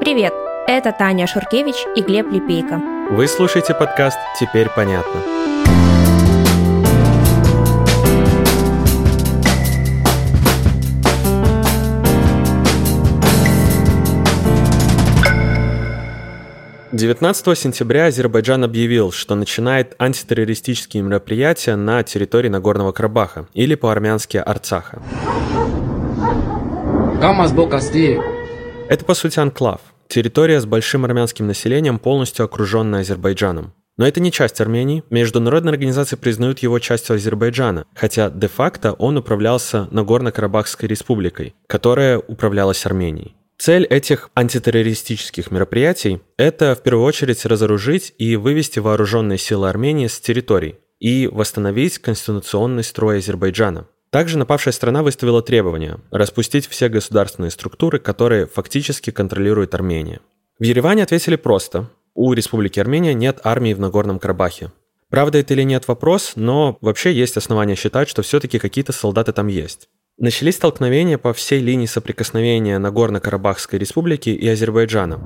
Привет! Это Таня Шуркевич и Глеб Липейко. Вы слушаете подкаст «Теперь понятно». Девятнадцатого сентября Азербайджан объявил, что начинает антитеррористические мероприятия на территории Нагорного Карабаха, или по-армянски Арцаха. Это, по сути, анклав. Территория с большим армянским населением, полностью окруженная Азербайджаном. Но это не часть Армении. Международные организации признают его частью Азербайджана, хотя де-факто он управлялся Нагорно-Карабахской республикой, которая управлялась Арменией. Цель этих антитеррористических мероприятий – это в первую очередь разоружить и вывести вооруженные силы Армении с территорий и восстановить конституционный строй Азербайджана. Также напавшая страна выставила требование распустить все государственные структуры, которые фактически контролирует Армения. В Ереване ответили просто. У Республики Армения нет армии в Нагорном Карабахе. Правда это или нет вопрос, но вообще есть основания считать, что все-таки какие-то солдаты там есть. Начались столкновения по всей линии соприкосновения Нагорно-Карабахской республики и Азербайджана.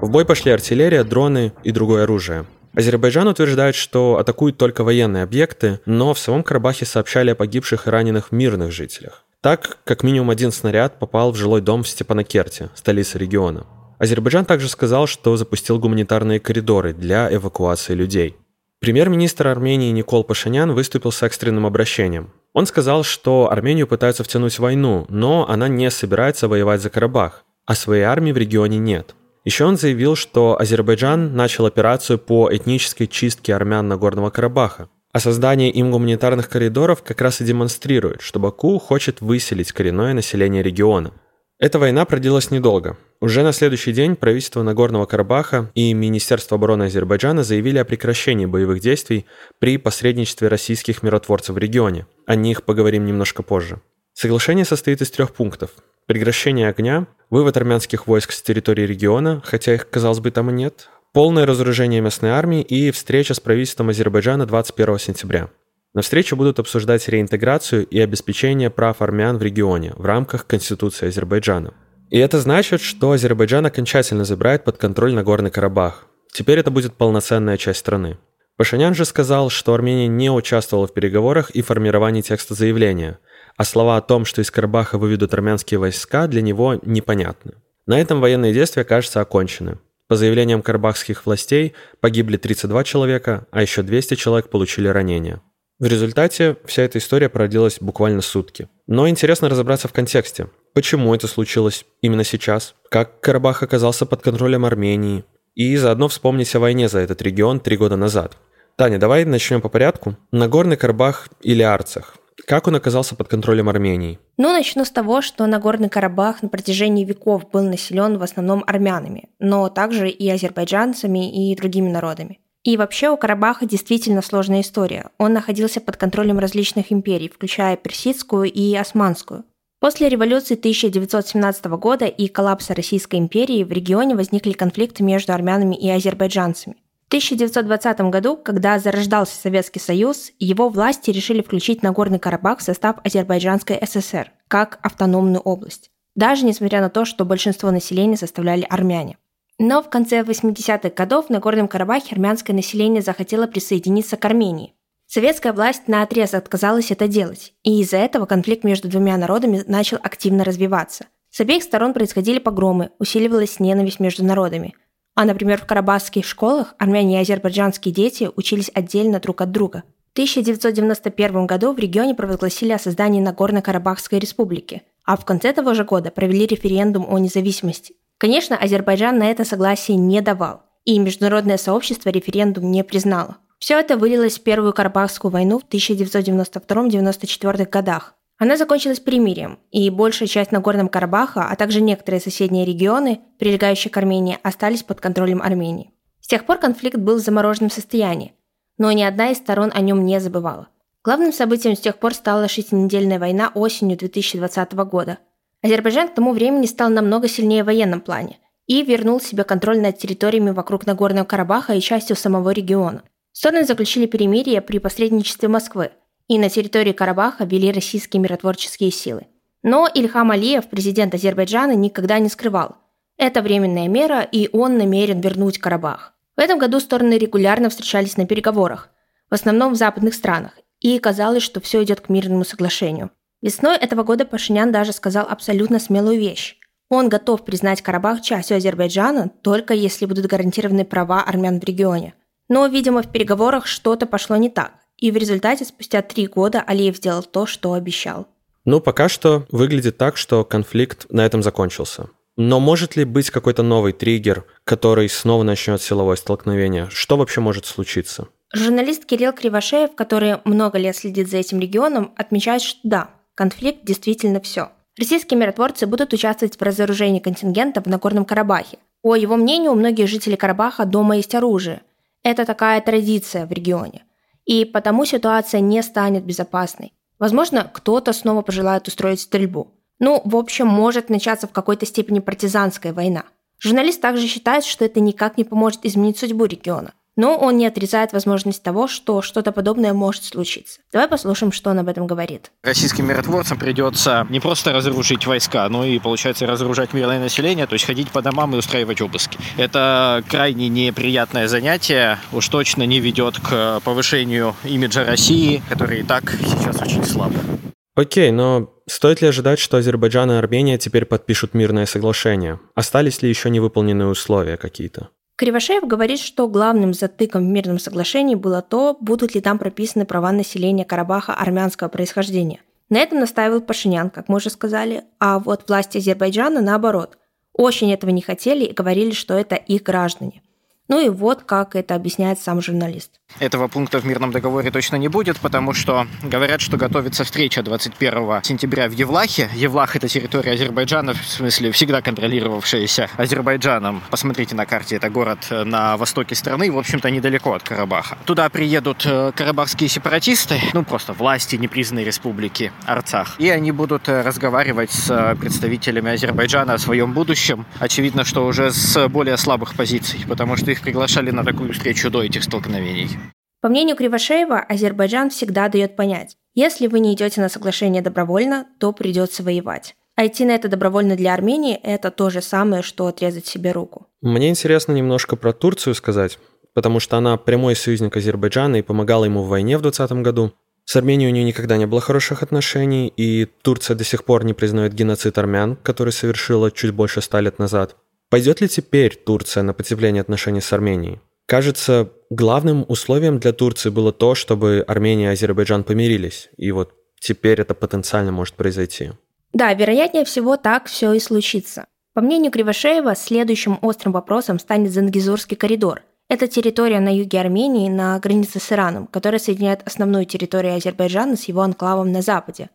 В бой пошли артиллерия, дроны и другое оружие. Азербайджан утверждает, что атакуют только военные объекты, но в самом Карабахе сообщали о погибших и раненых мирных жителях. Так, как минимум один снаряд попал в жилой дом в Степанакерте, столице региона. Азербайджан также сказал, что запустил гуманитарные коридоры для эвакуации людей. Премьер-министр Армении Никол Пашинян выступил с экстренным обращением. Он сказал, что Армению пытаются втянуть в войну, но она не собирается воевать за Карабах, а своей армии в регионе нет – еще он заявил, что Азербайджан начал операцию по этнической чистке армян Нагорного Карабаха. А создание им гуманитарных коридоров как раз и демонстрирует, что Баку хочет выселить коренное население региона. Эта война продлилась недолго. Уже на следующий день правительство Нагорного Карабаха и Министерство обороны Азербайджана заявили о прекращении боевых действий при посредничестве российских миротворцев в регионе. О них поговорим немножко позже. Соглашение состоит из трех пунктов. Прекращение огня, вывод армянских войск с территории региона, хотя их, казалось бы, там и нет, полное разоружение местной армии и встреча с правительством Азербайджана 21 сентября. На встрече будут обсуждать реинтеграцию и обеспечение прав армян в регионе в рамках Конституции Азербайджана. И это значит, что Азербайджан окончательно забирает под контроль Нагорный Карабах. Теперь это будет полноценная часть страны. Пашинян же сказал, что Армения не участвовала в переговорах и формировании текста заявления – а слова о том, что из Карабаха выведут армянские войска, для него непонятны. На этом военные действия, кажется, окончены. По заявлениям карабахских властей погибли 32 человека, а еще 200 человек получили ранения. В результате вся эта история продлилась буквально сутки. Но интересно разобраться в контексте. Почему это случилось именно сейчас? Как Карабах оказался под контролем Армении? И заодно вспомнить о войне за этот регион три года назад. Таня, давай начнем по порядку. Нагорный Карабах или Арцах? Как он оказался под контролем Армении? Ну, начну с того, что Нагорный Карабах на протяжении веков был населен в основном армянами, но также и азербайджанцами и другими народами. И вообще у Карабаха действительно сложная история. Он находился под контролем различных империй, включая персидскую и османскую. После революции 1917 года и коллапса Российской империи в регионе возникли конфликты между армянами и азербайджанцами. 1920 году, когда зарождался Советский Союз, его власти решили включить Нагорный Карабах в состав Азербайджанской ССР как автономную область, даже несмотря на то, что большинство населения составляли армяне. Но в конце 80-х годов в Нагорном Карабахе армянское население захотело присоединиться к Армении. Советская власть на отрез отказалась это делать, и из-за этого конфликт между двумя народами начал активно развиваться. С обеих сторон происходили погромы, усиливалась ненависть между народами, а, например, в карабахских школах армяне и азербайджанские дети учились отдельно друг от друга. В 1991 году в регионе провозгласили о создании Нагорно-Карабахской республики, а в конце того же года провели референдум о независимости. Конечно, Азербайджан на это согласие не давал, и международное сообщество референдум не признало. Все это вылилось в Первую Карабахскую войну в 1992-1994 годах, она закончилась перемирием, и большая часть Нагорного Карабаха, а также некоторые соседние регионы, прилегающие к Армении, остались под контролем Армении. С тех пор конфликт был в замороженном состоянии, но ни одна из сторон о нем не забывала. Главным событием с тех пор стала шестинедельная война осенью 2020 года. Азербайджан к тому времени стал намного сильнее в военном плане и вернул себе контроль над территориями вокруг Нагорного Карабаха и частью самого региона. Стороны заключили перемирие при посредничестве Москвы – и на территории Карабаха вели российские миротворческие силы. Но Ильхам Алиев, президент Азербайджана, никогда не скрывал. Это временная мера, и он намерен вернуть Карабах. В этом году стороны регулярно встречались на переговорах, в основном в западных странах, и казалось, что все идет к мирному соглашению. Весной этого года Пашинян даже сказал абсолютно смелую вещь. Он готов признать Карабах частью Азербайджана, только если будут гарантированы права армян в регионе. Но, видимо, в переговорах что-то пошло не так, и в результате спустя три года Алиев сделал то, что обещал. Ну, пока что выглядит так, что конфликт на этом закончился. Но может ли быть какой-то новый триггер, который снова начнет силовое столкновение? Что вообще может случиться? Журналист Кирилл Кривошеев, который много лет следит за этим регионом, отмечает, что да, конфликт действительно все. Российские миротворцы будут участвовать в разоружении контингента в Нагорном Карабахе. По его мнению, у многих жителей Карабаха дома есть оружие. Это такая традиция в регионе. И потому ситуация не станет безопасной. Возможно, кто-то снова пожелает устроить стрельбу. Ну, в общем, может начаться в какой-то степени партизанская война. Журналист также считает, что это никак не поможет изменить судьбу региона. Но он не отрицает возможность того, что что-то подобное может случиться. Давай послушаем, что он об этом говорит. Российским миротворцам придется не просто разоружить войска, но и, получается, разоружать мирное население, то есть ходить по домам и устраивать обыски. Это крайне неприятное занятие, уж точно не ведет к повышению имиджа России, который и так сейчас очень слаб. Окей, но стоит ли ожидать, что Азербайджан и Армения теперь подпишут мирное соглашение? Остались ли еще невыполненные условия какие-то? Кривошеев говорит, что главным затыком в мирном соглашении было то, будут ли там прописаны права населения Карабаха армянского происхождения. На этом настаивал Пашинян, как мы уже сказали, а вот власти Азербайджана, наоборот, очень этого не хотели и говорили, что это их граждане – ну и вот как это объясняет сам журналист. Этого пункта в мирном договоре точно не будет, потому что говорят, что готовится встреча 21 сентября в Евлахе. Евлах – это территория Азербайджана, в смысле всегда контролировавшаяся Азербайджаном. Посмотрите на карте, это город на востоке страны, в общем-то, недалеко от Карабаха. Туда приедут э, карабахские сепаратисты, ну просто власти непризнанной республики Арцах. И они будут э, разговаривать с представителями Азербайджана о своем будущем. Очевидно, что уже с более слабых позиций, потому что их приглашали на такую встречу до этих столкновений. По мнению Кривошеева, Азербайджан всегда дает понять, если вы не идете на соглашение добровольно, то придется воевать. А идти на это добровольно для Армении – это то же самое, что отрезать себе руку. Мне интересно немножко про Турцию сказать, потому что она прямой союзник Азербайджана и помогала ему в войне в 2020 году. С Арменией у нее никогда не было хороших отношений, и Турция до сих пор не признает геноцид армян, который совершила чуть больше ста лет назад. Пойдет ли теперь Турция на потепление отношений с Арменией? Кажется, главным условием для Турции было то, чтобы Армения и Азербайджан помирились. И вот теперь это потенциально может произойти. Да, вероятнее всего так все и случится. По мнению Кривошеева, следующим острым вопросом станет Зангизурский коридор. Это территория на юге Армении на границе с Ираном, которая соединяет основную территорию Азербайджана с его анклавом на западе.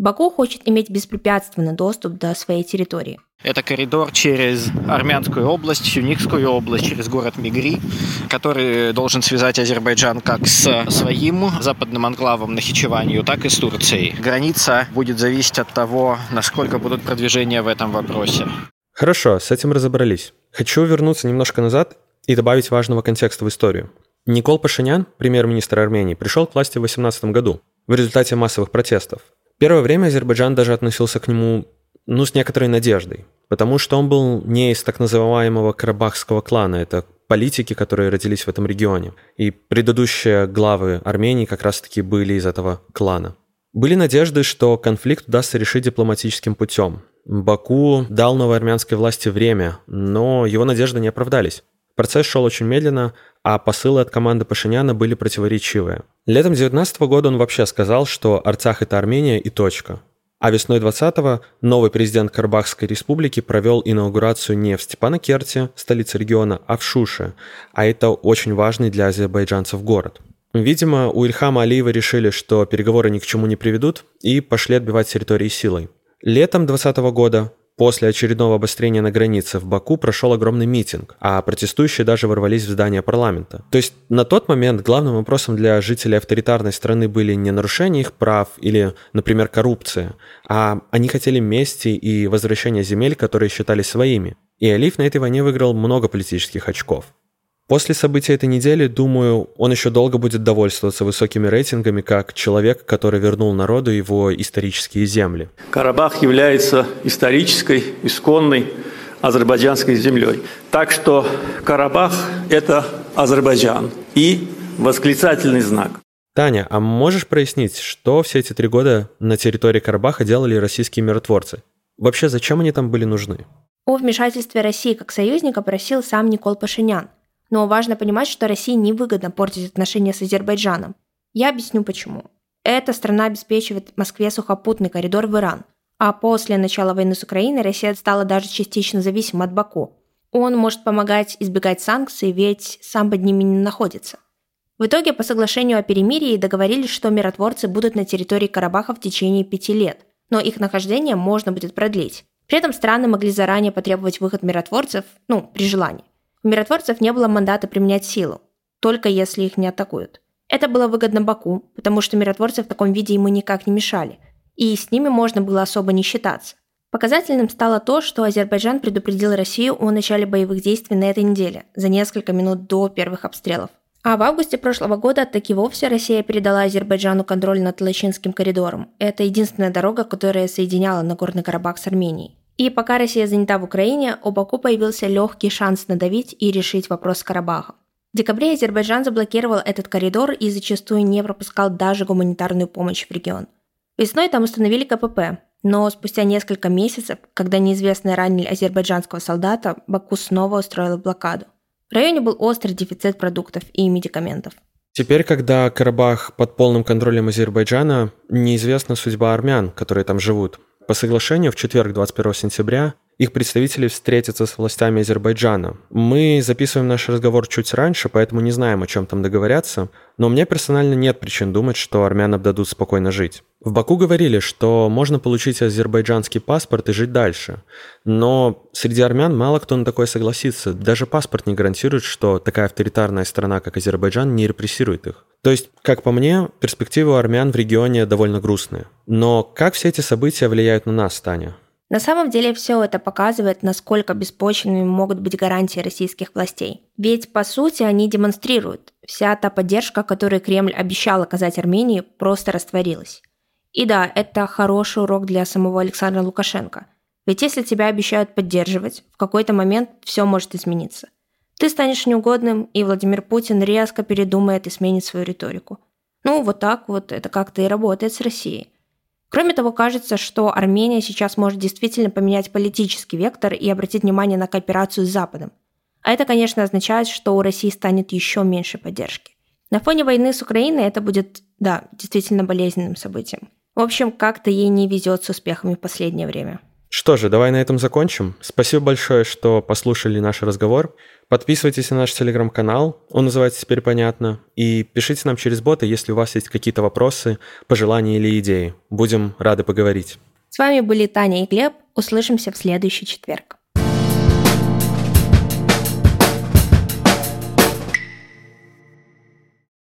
Баку хочет иметь беспрепятственный доступ до своей территории. Это коридор через Армянскую область, Сюникскую область, через город Мигри, который должен связать Азербайджан как с своим западным анклавом Нахичеванию, так и с Турцией. Граница будет зависеть от того, насколько будут продвижения в этом вопросе. Хорошо, с этим разобрались. Хочу вернуться немножко назад и добавить важного контекста в историю. Никол Пашинян, премьер-министр Армении, пришел к власти в 2018 году в результате массовых протестов. Первое время Азербайджан даже относился к нему ну, с некоторой надеждой, потому что он был не из так называемого карабахского клана, это политики, которые родились в этом регионе. И предыдущие главы Армении как раз-таки были из этого клана. Были надежды, что конфликт удастся решить дипломатическим путем. Баку дал новой армянской власти время, но его надежды не оправдались. Процесс шел очень медленно, а посылы от команды Пашиняна были противоречивые. Летом 2019 года он вообще сказал, что Арцах – это Армения и точка. А весной 20-го новый президент Карабахской республики провел инаугурацию не в Степанакерте, столице региона, а в Шуше, а это очень важный для азербайджанцев город. Видимо, у Ильхама Алиева решили, что переговоры ни к чему не приведут, и пошли отбивать территории силой. Летом 2020 года После очередного обострения на границе в Баку прошел огромный митинг, а протестующие даже ворвались в здание парламента. То есть на тот момент главным вопросом для жителей авторитарной страны были не нарушение их прав или, например, коррупция, а они хотели мести и возвращения земель, которые считали своими. И Алиф на этой войне выиграл много политических очков. После событий этой недели, думаю, он еще долго будет довольствоваться высокими рейтингами как человек, который вернул народу его исторические земли. Карабах является исторической, исконной азербайджанской землей. Так что Карабах – это Азербайджан. И восклицательный знак. Таня, а можешь прояснить, что все эти три года на территории Карабаха делали российские миротворцы? Вообще, зачем они там были нужны? О вмешательстве России как союзника просил сам Никол Пашинян – но важно понимать, что России невыгодно портить отношения с Азербайджаном. Я объясню почему. Эта страна обеспечивает Москве сухопутный коридор в Иран, а после начала войны с Украиной Россия стала даже частично зависима от Баку. Он может помогать избегать санкций, ведь сам под ними не находится. В итоге по соглашению о перемирии договорились, что миротворцы будут на территории Карабаха в течение пяти лет, но их нахождение можно будет продлить. При этом страны могли заранее потребовать выход миротворцев, ну, при желании. У миротворцев не было мандата применять силу, только если их не атакуют. Это было выгодно Баку, потому что миротворцы в таком виде ему никак не мешали, и с ними можно было особо не считаться. Показательным стало то, что Азербайджан предупредил Россию о начале боевых действий на этой неделе, за несколько минут до первых обстрелов. А в августе прошлого года таки вовсе Россия передала Азербайджану контроль над Лачинским коридором. Это единственная дорога, которая соединяла Нагорный Карабах с Арменией. И пока Россия занята в Украине, у Баку появился легкий шанс надавить и решить вопрос с Карабахом. В декабре Азербайджан заблокировал этот коридор и зачастую не пропускал даже гуманитарную помощь в регион. Весной там установили КПП, но спустя несколько месяцев, когда неизвестные ранили азербайджанского солдата, Баку снова устроил блокаду. В районе был острый дефицит продуктов и медикаментов. Теперь, когда Карабах под полным контролем Азербайджана, неизвестна судьба армян, которые там живут. По соглашению в четверг, 21 сентября, их представители встретятся с властями Азербайджана. Мы записываем наш разговор чуть раньше, поэтому не знаем, о чем там договорятся, но у меня персонально нет причин думать, что армянам дадут спокойно жить. В Баку говорили, что можно получить азербайджанский паспорт и жить дальше, но среди армян мало кто на такое согласится. Даже паспорт не гарантирует, что такая авторитарная страна, как Азербайджан, не репрессирует их. То есть, как по мне, перспективы армян в регионе довольно грустные. Но как все эти события влияют на нас, Таня? На самом деле все это показывает, насколько беспочвенными могут быть гарантии российских властей. Ведь, по сути, они демонстрируют, вся та поддержка, которую Кремль обещал оказать Армении, просто растворилась. И да, это хороший урок для самого Александра Лукашенко. Ведь если тебя обещают поддерживать, в какой-то момент все может измениться – ты станешь неугодным, и Владимир Путин резко передумает и сменит свою риторику. Ну, вот так вот это как-то и работает с Россией. Кроме того, кажется, что Армения сейчас может действительно поменять политический вектор и обратить внимание на кооперацию с Западом. А это, конечно, означает, что у России станет еще меньше поддержки. На фоне войны с Украиной это будет, да, действительно болезненным событием. В общем, как-то ей не везет с успехами в последнее время. Что же, давай на этом закончим. Спасибо большое, что послушали наш разговор. Подписывайтесь на наш телеграм-канал, он называется «Теперь понятно», и пишите нам через боты, если у вас есть какие-то вопросы, пожелания или идеи. Будем рады поговорить. С вами были Таня и Глеб. Услышимся в следующий четверг.